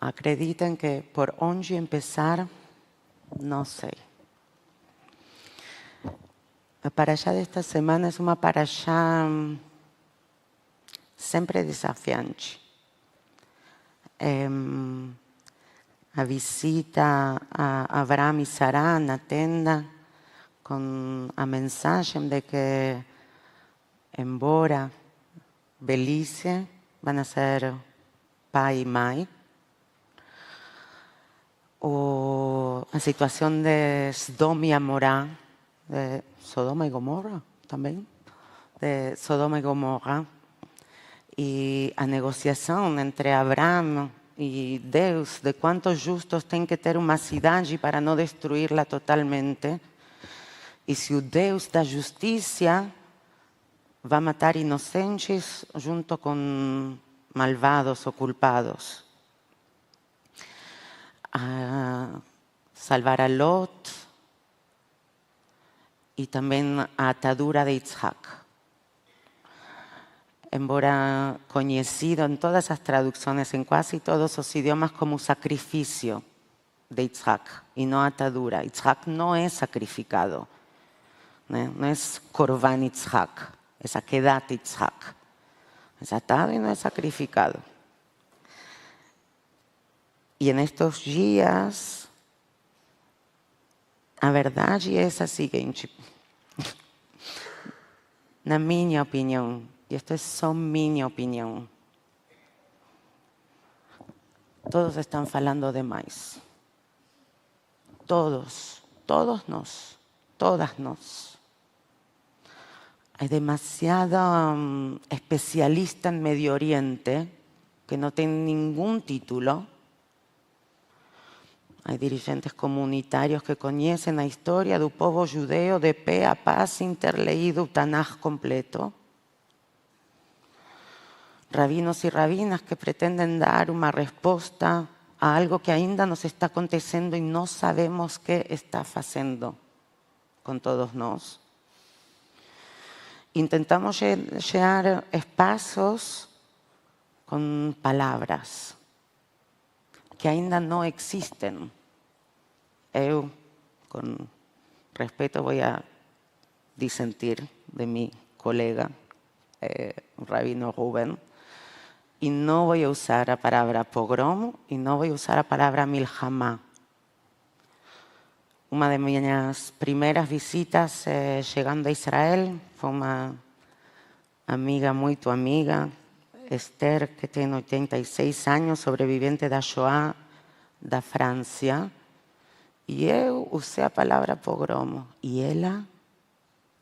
acrediten que por onde empezar, no sé. La parashá de esta semana es una parashá mm, sempre desafiante. Em, a visita a Abraham y Sarah na tenda con a mensagem de que, embora Belice van a ser pai e mãe, o a situación de Sodoma y Amorá, de Sodoma y Gomorra también, de Sodoma y Gomorra, y a negociación entre Abraham y Deus de cuántos justos tienen que ter uma cidade para no destruirla totalmente. Y si o Deus da justicia va a matar inocentes junto con malvados o culpados. A salvar a Lot y también a atadura de Isaac. Embora conocido en todas las traducciones, en casi todos los idiomas, como sacrificio de Isaac y no atadura. Isaac no es sacrificado, no es Korban Isaac, es Akedat Isaac. Es atado y no es sacrificado. Y en estos días, a verdade é a seguinte, na minha opinião, e isto é só minha opinião, todos estão falando demais. Todos, todos nós, todas nós. Hay demasiado um, especialista en Medio Oriente que no tienen ningún título. Hay dirigentes comunitarios que conocen la historia del pueblo judeo de pe a pa sin ter leído el Tanaj completo. Rabinos y rabinas que pretenden dar una respuesta a algo que ainda nos está aconteciendo y no sabemos qué está haciendo con todos nosotros intentamos llenar espacios con palabras que ainda no existen. Yo, con respeto, voy a disentir de mi colega, eh, Rabino Rubén, y no voy a usar la palabra pogrom y no voy a usar la palabra milhamá una de mis primeras visitas eh, llegando a Israel fue una amiga, muy tu amiga, Esther, que tiene 86 años, sobreviviente de la Shoah de Francia. Y yo usé la palabra pogromo. Y ella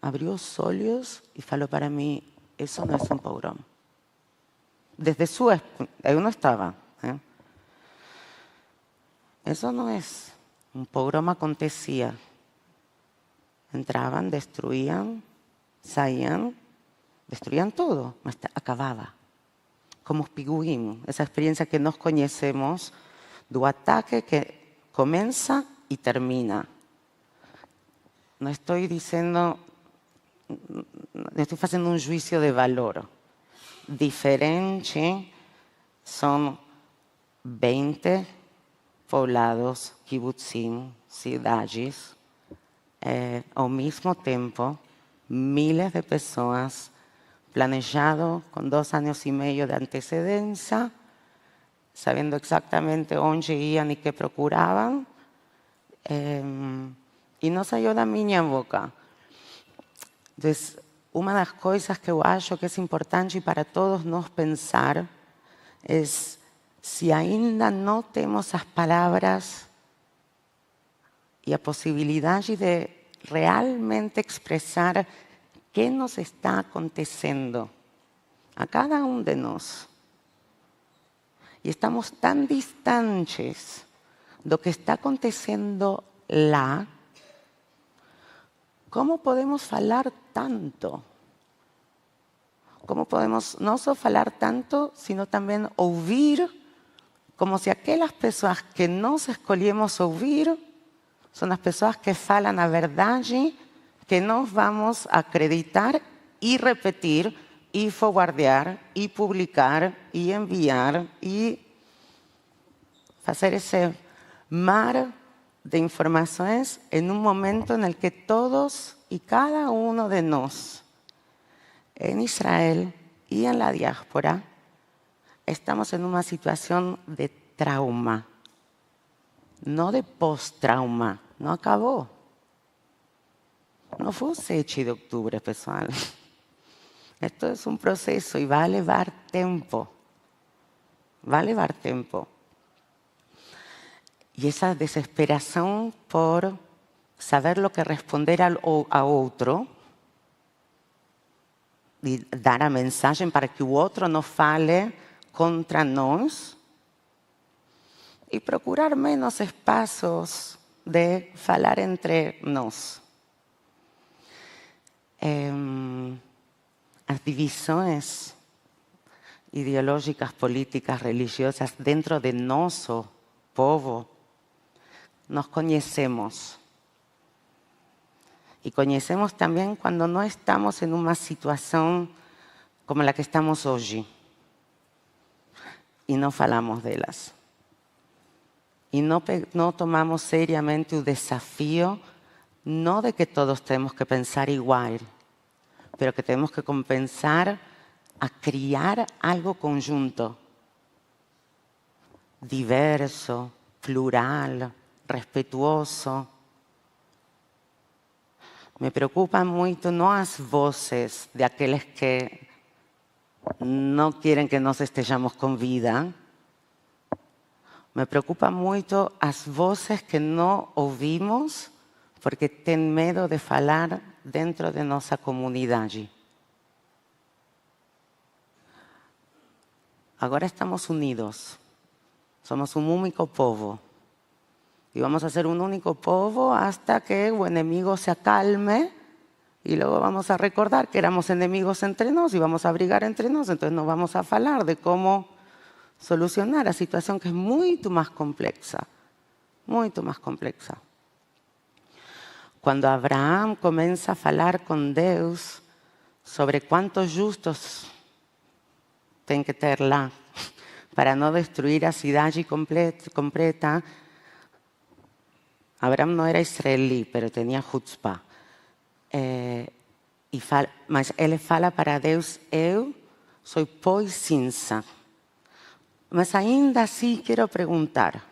abrió los ojos y faló para mí, eso no es un pogromo. Desde su... Yo no estaba. ¿eh? Eso no es un pogrom acontecía. Entraban, destruían, salían, destruían todo, acababa. Como piguim, esa experiencia que nos conocemos do ataque que comienza y termina. No estoy diciendo, estoy haciendo un juicio de valor. Diferente son 20 poblados, kibbutzim, ciudades, eh, al mismo tiempo, miles de personas planejado con dos años y medio de antecedencia, sabiendo exactamente dónde iban y qué procuraban, em, y no salió de mi boca. Entonces, una de las cosas que yo acho que es importante para todos nos pensar es si ainda no tenemos las palabras y la posibilidad de realmente expresar qué nos está aconteciendo a cada uno de nosotros. Y estamos tan distantes de lo que está aconteciendo lá, ¿cómo podemos hablar tanto? ¿Cómo podemos no solo hablar tanto, sino también oír como si aquellas personas que nos escolhemos oír son las personas que falan la verdad que nos vamos a acreditar y repetir y forwardear y publicar y enviar y hacer ese mar de informaciones en un momento en el que todos y cada uno de nosotros en Israel y en la diáspora estamos en una situación de trauma, no de post-trauma, no acabó. No fue un 7 de octubre, pessoal. Esto es un proceso y va a llevar tiempo. Va a llevar tiempo. Y esa desesperación por saber lo que responder a otro y dar a mensaje para que el otro no fale contra nos y procurar menos espacios de falar entre nos. Em, las divisiones ideológicas, políticas, religiosas dentro de nuestro povo nos conocemos. Y conocemos también cuando no estamos en una situación como la que estamos hoy. Y no falamos de ellas. Y no, no tomamos seriamente el desafío, no de que todos tenemos que pensar igual, pero que tenemos que compensar a criar algo conjunto, diverso, plural, respetuoso. Me preocupan mucho no las voces de aquellos que no quieren que nos estemos con vida. Me preocupan mucho las voces que no oímos porque tienen miedo de falar dentro de nuestra comunidad. Ahora estamos unidos, somos un único pueblo. Y vamos a ser un único povo hasta que el enemigo se acalme y luego vamos a recordar que éramos enemigos entre nos y vamos a abrigar entre nos, entonces nos vamos a hablar de cómo solucionar la situación que es mucho más compleja, mucho más compleja. Cuando Abraham comienza a hablar con Dios sobre cuántos justos tienen que tener lá para no destruir la ciudad completa, Abraham no era israelí, pero tenía chutzpah. Eh, e fala, mas ele fala para Deus: Eu sou pó cinza. Mas ainda assim quero perguntar: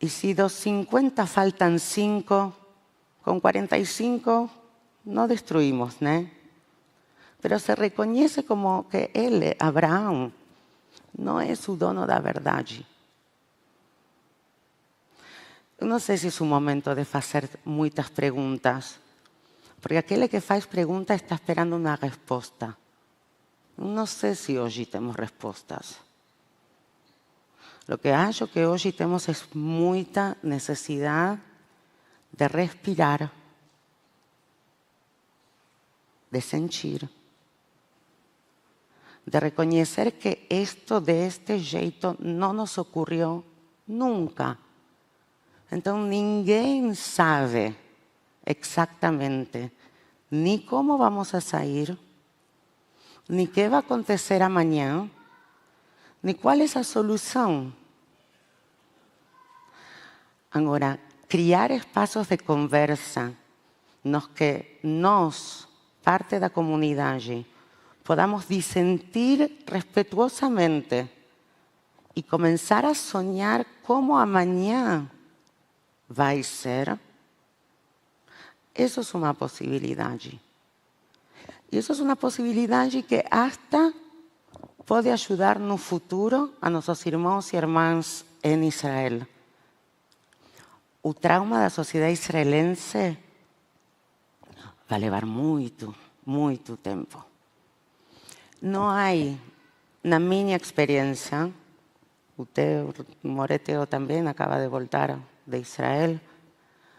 e se dos 50 faltan 5, com 45 não destruímos, né? Pero se reconhece como que ele, Abraão, não é o dono da verdade. No sé si es un momento de hacer muchas preguntas, porque aquel que hace preguntas está esperando una respuesta. No sé si hoy tenemos respuestas. Lo que hallo que hoy tenemos es mucha necesidad de respirar, de sentir, de reconocer que esto de este jeito no nos ocurrió nunca Então ninguém sabe exatamente ni como vamos a sair, ni qué va a acontecer amanhã, ni cuál es a solução. Agora, criar espaços de conversa nos que nós, parte da comunidade, podamos disentir respetuosamente e começar a sonhar como amanhã va a ser, eso es una posibilidad. Y eso es una posibilidad que hasta puede ayudar en un futuro a nuestros hermanos y hermanas en Israel. El trauma de la sociedad israelense va a llevar mucho, mucho tiempo. No hay, una mi experiencia, usted, Moreteo también acaba de voltar de Israel,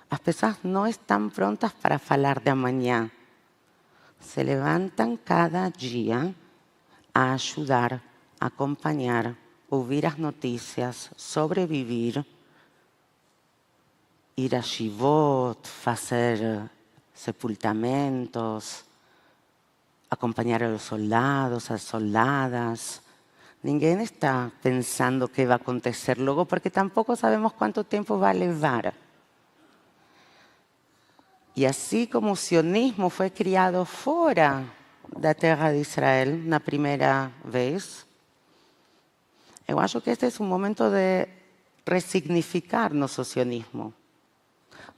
las personas no están prontas para hablar de mañana. Se levantan cada día a ayudar, a acompañar, oír las noticias, sobrevivir, ir a Shivot, hacer sepultamentos, acompañar a los soldados, a las soldadas, ninguém está pensando qué va a acontecer luego porque tampoco sabemos cuánto tiempo va a levar. Y así como el sionismo fue criado fuera de la tierra de Israel una primera vez, yo acho que este es un momento de resignificar nuestro sionismo.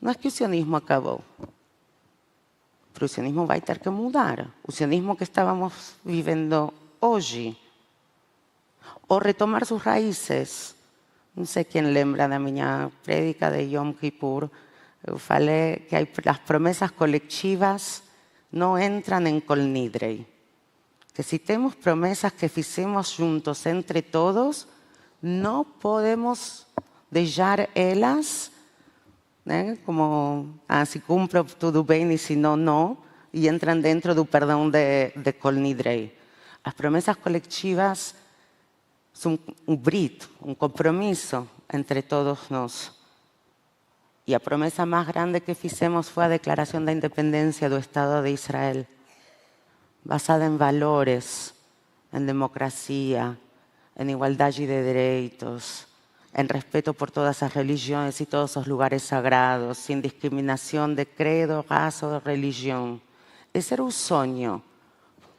No es que el sionismo acabó, pero el sionismo va a tener que mudar. El sionismo que estábamos viviendo hoy. O retomar sus raíces. No sé quién lembra de mi prédica de Yom Kippur. Eu falei que las promesas colectivas no entran en colnidrey. Que si tenemos promesas que hicimos juntos entre todos, no podemos dejar ellas como, ah, si cumplo todo bien y si no, no, y entran dentro del perdón de, de Colnidrey. Las promesas colectivas son un brit, un compromiso entre todos nosotros. Y la promesa más grande que hicimos fue la declaración de independencia del Estado de Israel, basada en valores, en democracia, en igualdad de derechos, en respeto por todas las religiones y todos los lugares sagrados, sin discriminación de credo, raza o religión. Ese era un sueño,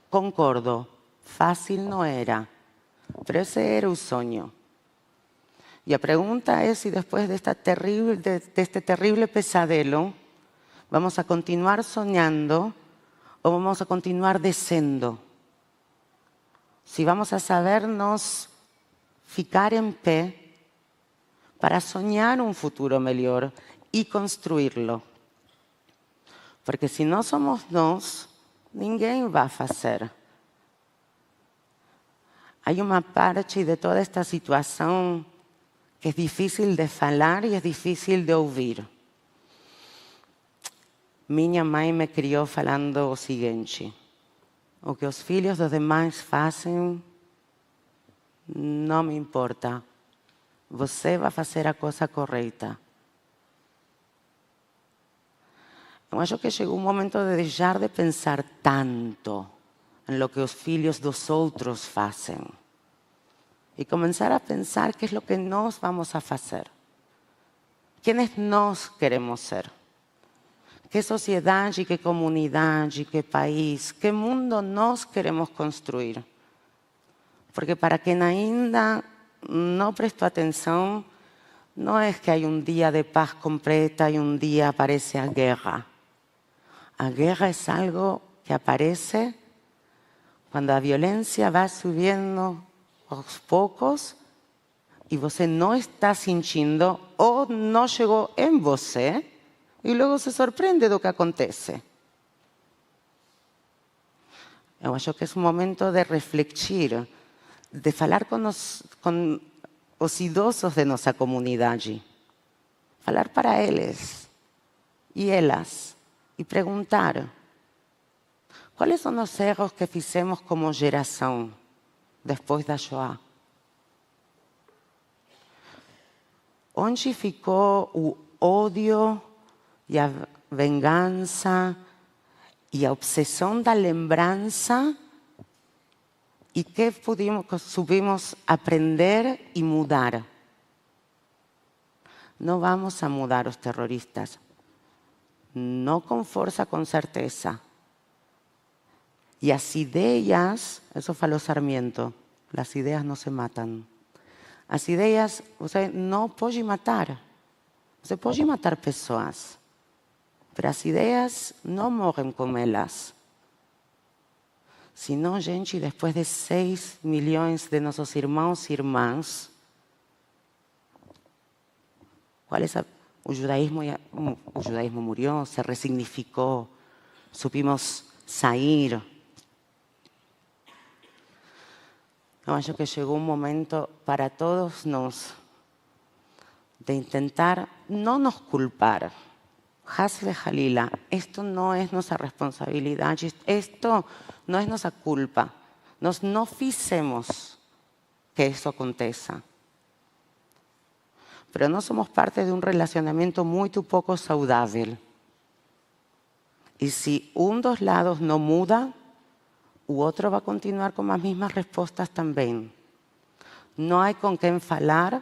concordo, fácil no era, pero ese era un sueño. Y la pregunta es si después de, este terrible pesadelo vamos a continuar soñando o vamos a continuar descendo. Si vamos a sabernos ficar en pie para soñar un futuro mejor y construirlo. Porque si no somos nos, ninguém va a hacer. Hay una parte de toda esta situación que es difícil de hablar y es difícil de oír. Minha mãe me criou falando o seguinte: o que os filhos dos demais fazem não me importa. Você vai fazer a coisa correta. Eu acho que chegou o momento de deixar de pensar tanto em lo que os filhos dos outros fazem y comenzar a pensar qué es lo que nos vamos a hacer. ¿Quiénes nos queremos ser? ¿Qué sociedad y qué comunidad y qué país, qué mundo nos queremos construir? Porque para quien ainda no prestó atención, no es que hay un día de paz completa y un día aparece la guerra. La guerra es algo que aparece cuando la violencia va subiendo aos poucos e você não está sentindo ou não chegou em você e logo se surpreende do que acontece. Eu acho que é um momento de refletir, de falar com os, com os idosos de nossa comunidade, falar para eles e elas e perguntar quais são os erros que fizemos como geração depois da Shoah. Onde ficou o ódio e a vingança e a obsessão da lembrança e que pudimos, subimos aprender e mudar? Não vamos a mudar os terroristas, não com força, com certeza y las ideas, eso faló Sarmiento, las ideas no se matan. Las ideas, você no puede matar. Você puede matar personas, pero las ideas no morren con ellas. Sino, gente, después de 6 millones de nuestros hermanos y hermanas, ¿cuál es el judaísmo? El judaísmo murió, se resignificó, supimos salir Yo acho que llegó un momento para todos nos de intentar no nos culpar. Hasle Jalila, esto no es nuestra responsabilidad, esto no es nuestra culpa. Nos no hicimos que eso acontezca. Pero no somos parte de un relacionamiento muy poco saludable. Y si un dos lados no muda, u otro va a continuar con las mismas respuestas también. no hay con quién falar,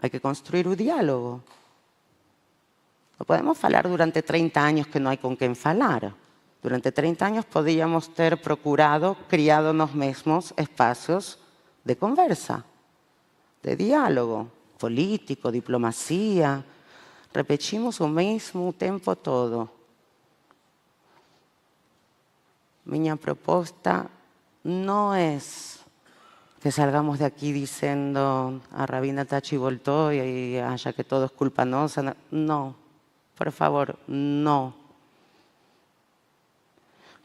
hay que construir un diálogo. No podemos falar durante 30 años que no hay con quién falar. Durante 30 años podíamos ter procurado, criado nos mesmos espacios de conversa, de diálogo político, diplomacia. Repetimos o mesmo o tempo todo. Minha proposta no es que salgamos de aquí diciendo a Rabina Tachi voltó y haya que todo es culpa nuestra. No, por favor, no.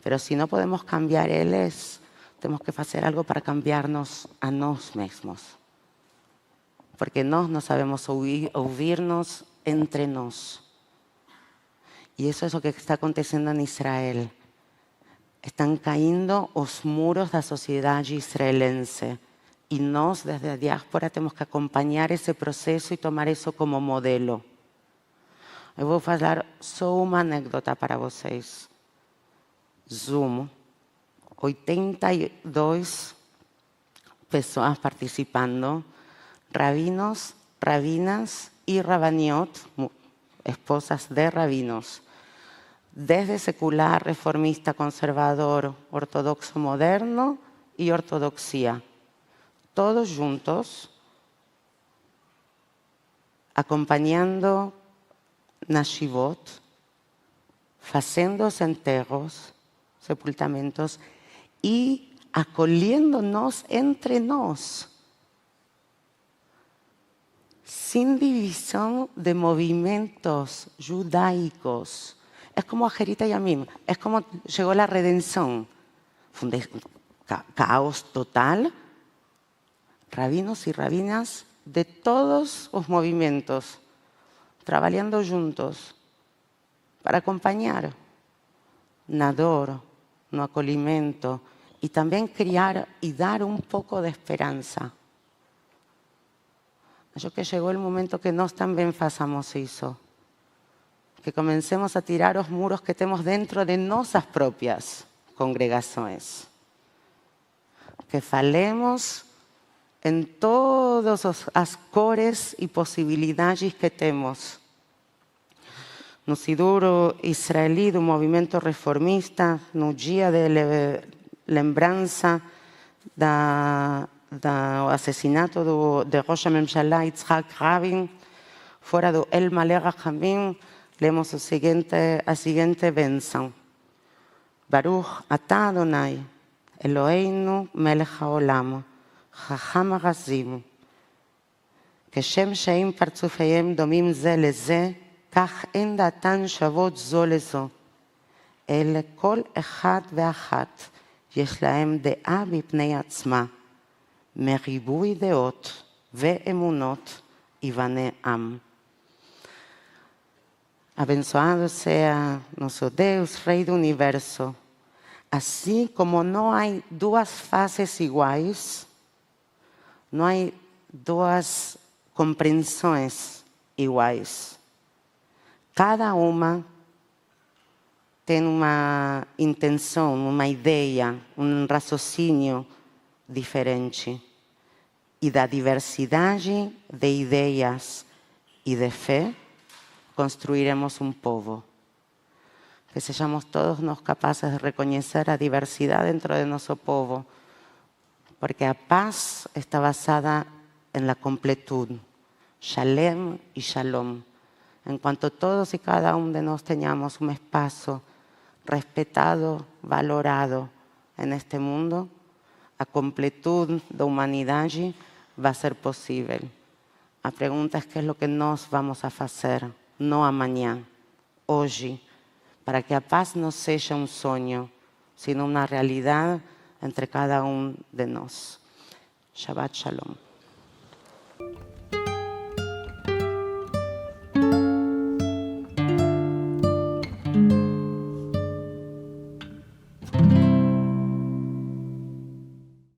Pero si no podemos cambiar es, tenemos que hacer algo para cambiarnos a nosotros mismos. Porque no, no sabemos oírnos entre nos. Y eso es lo que está aconteciendo en Israel. Están cayendo los muros de la sociedad israelense. Y nos, desde la diáspora, tenemos que acompañar ese proceso y tomar eso como modelo. Eu vou falar só uma anedota para vocês. Zoom, 82 pessoas participando, rabinos, rabinas y rabaniot, esposas de rabinos, desde secular, reformista, conservador, ortodoxo moderno y ortodoxia, todos juntos, acompañando Nashivot, haciendo enterros, sepultamentos y acoliéndonos entre nos, sin división de movimientos judaicos. Es como Ajerita y Amim, es como llegó la redención. Caos total. Rabinos y rabinas de todos los movimientos trabajando juntos para acompañar nador, no acolimiento y también criar y dar un poco de esperanza. Yo que llegó el momento que nos también pasamos eso, que comencemos a tirar los muros que tenemos dentro de nuestras propias congregaciones, que falemos en todos los cores y posibilidades que tenemos. No Siduro israelí do movimento reformista, no dia de lembrança da, do assassinato do, de Rosh HaMemshalá Yitzhak Rabin, fora do El Malé Rachamim, lemos o seguinte, a seguinte benção. Baruch atah Adonai, Eloheinu melech haolam, חכם הרזים, כשם שאם פרצופיהם דומים זה לזה, כך אין דעתן שוות זו לזו. אלא כל אחד ואחת יש להם דעה בפני עצמה, מריבוי דעות ואמונות ייבנה עם. Abençoado sea nosso Deus, Rei do Universo. Assim como não há duas faces iguais, não há duas compreensões iguais. Cada uma tem uma intenção, uma ideia, um raciocínio diferente. E da diversidade de ideias e de fé, construiremos um povo. Que sejamos todos nós capazes de reconhecer a diversidade dentro de nosso povo porque a paz está basada en la completud, shalem y shalom. En cuanto todos y cada uno de nosotros tengamos un espacio respetado, valorado en este mundo, a completud de humanidad va a ser posible. La pregunta es qué es lo que nos vamos a hacer, no a mañana, hoy, para que la paz no sea un sueño, sino una realidad entre cada uno de nosotros. Shabbat Shalom.